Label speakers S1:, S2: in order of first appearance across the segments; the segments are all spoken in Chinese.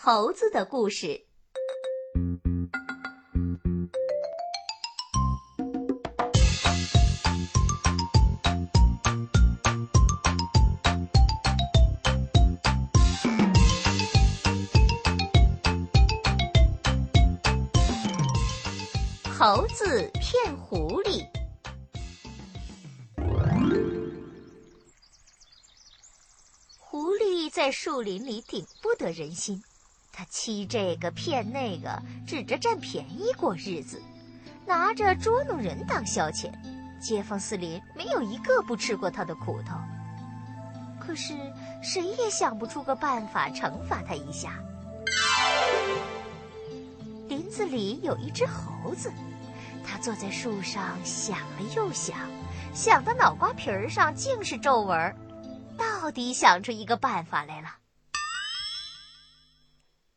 S1: 猴子的故事。猴子骗狐狸。狐狸在树林里顶不得人心，他欺这个骗那个，指着占便宜过日子，拿着捉弄人当消遣。街坊四邻没有一个不吃过他的苦头。可是谁也想不出个办法惩罚他一下。林子里有一只猴子，它坐在树上想了又想，想的脑瓜皮儿上尽是皱纹。到底想出一个办法来了。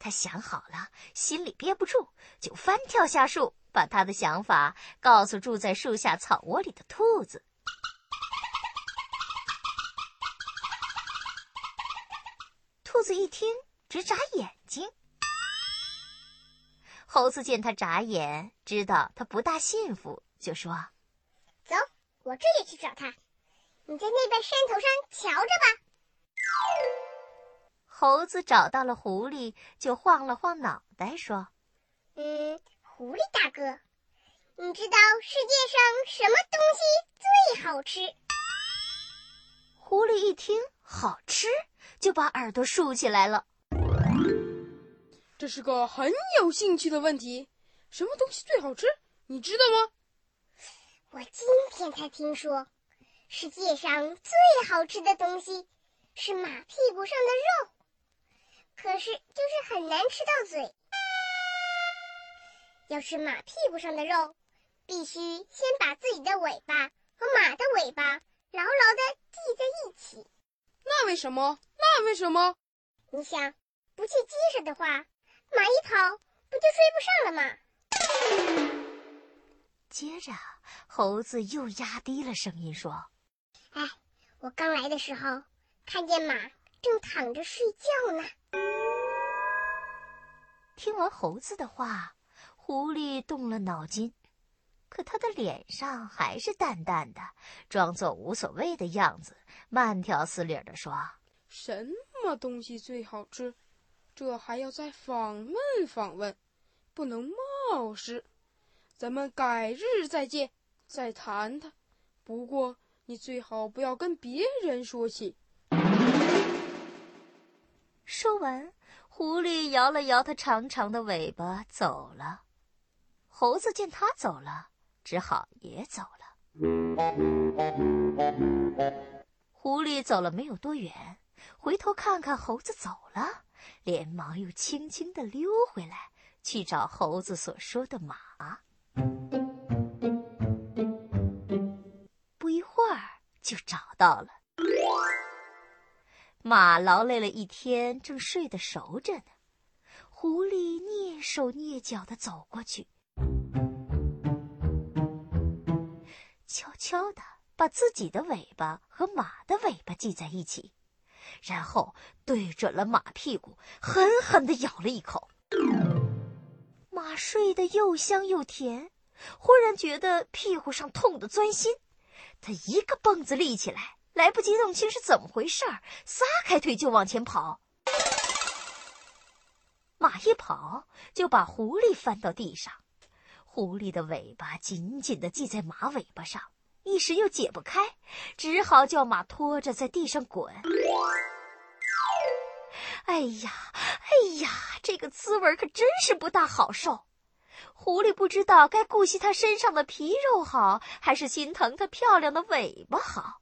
S1: 他想好了，心里憋不住，就翻跳下树，把他的想法告诉住在树下草窝里的兔子。兔子一听，直眨眼睛。猴子见他眨眼，知道他不大信服，就说：“
S2: 走，我这就去找他。你在那边山头上瞧着吧。”
S1: 猴子找到了狐狸，就晃了晃脑袋说：“
S2: 嗯，狐狸大哥，你知道世界上什么东西最好吃？”
S1: 狐狸一听好吃，就把耳朵竖起来了。
S3: 这是个很有兴趣的问题，什么东西最好吃？你知道吗？
S2: 我今天才听说，世界上最好吃的东西是马屁股上的肉，可是就是很难吃到嘴。要吃马屁股上的肉，必须先把自己的尾巴和马的尾巴牢牢的系在一起。
S3: 那为什么？那为什么？
S2: 你想，不去系上的话。马一跑，不就追不上了吗？
S1: 接着，猴子又压低了声音说：“
S2: 哎，我刚来的时候，看见马正躺着睡觉呢。”
S1: 听完猴子的话，狐狸动了脑筋，可他的脸上还是淡淡的，装作无所谓的样子，慢条斯理地说：“
S3: 什么东西最好吃？”这还要再访问访问，不能冒失。咱们改日再见，再谈谈。不过你最好不要跟别人说起。
S1: 说完，狐狸摇了摇它长长的尾巴走了。猴子见它走了，只好也走了。狐狸走了没有多远，回头看看猴子走了。连忙又轻轻地溜回来，去找猴子所说的马。不一会儿就找到了。马劳累了一天，正睡得熟着呢。狐狸蹑手蹑脚地走过去，悄悄地把自己的尾巴和马的尾巴系在一起。然后对准了马屁股，狠狠地咬了一口。马睡得又香又甜，忽然觉得屁股上痛得钻心，他一个蹦子立起来，来不及弄清是怎么回事儿，撒开腿就往前跑。马一跑就把狐狸翻到地上，狐狸的尾巴紧紧地系在马尾巴上。一时又解不开，只好叫马拖着在地上滚。哎呀，哎呀，这个滋味可真是不大好受。狐狸不知道该顾惜它身上的皮肉好，还是心疼它漂亮的尾巴好。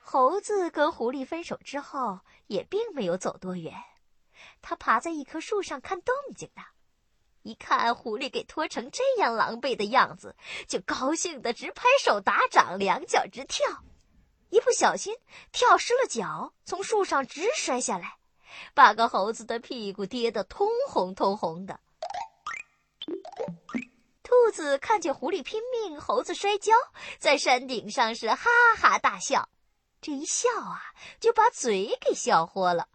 S1: 猴子跟狐狸分手之后，也并没有走多远，它爬在一棵树上看动静呢。一看狐狸给拖成这样狼狈的样子，就高兴的直拍手打掌，两脚直跳。一不小心跳失了脚，从树上直摔下来，把个猴子的屁股跌得通红通红的。兔子看见狐狸拼命，猴子摔跤，在山顶上是哈哈大笑。这一笑啊，就把嘴给笑豁了。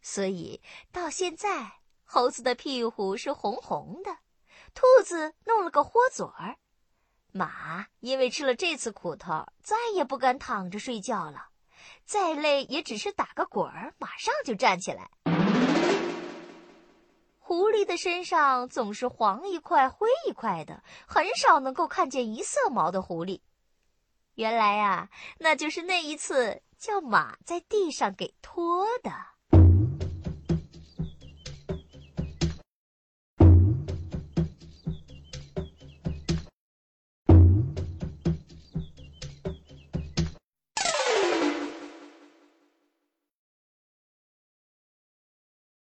S1: 所以到现在，猴子的屁股是红红的，兔子弄了个豁嘴儿，马因为吃了这次苦头，再也不敢躺着睡觉了，再累也只是打个滚儿，马上就站起来。狐狸的身上总是黄一块灰一块的，很少能够看见一色毛的狐狸。原来啊，那就是那一次叫马在地上给拖的。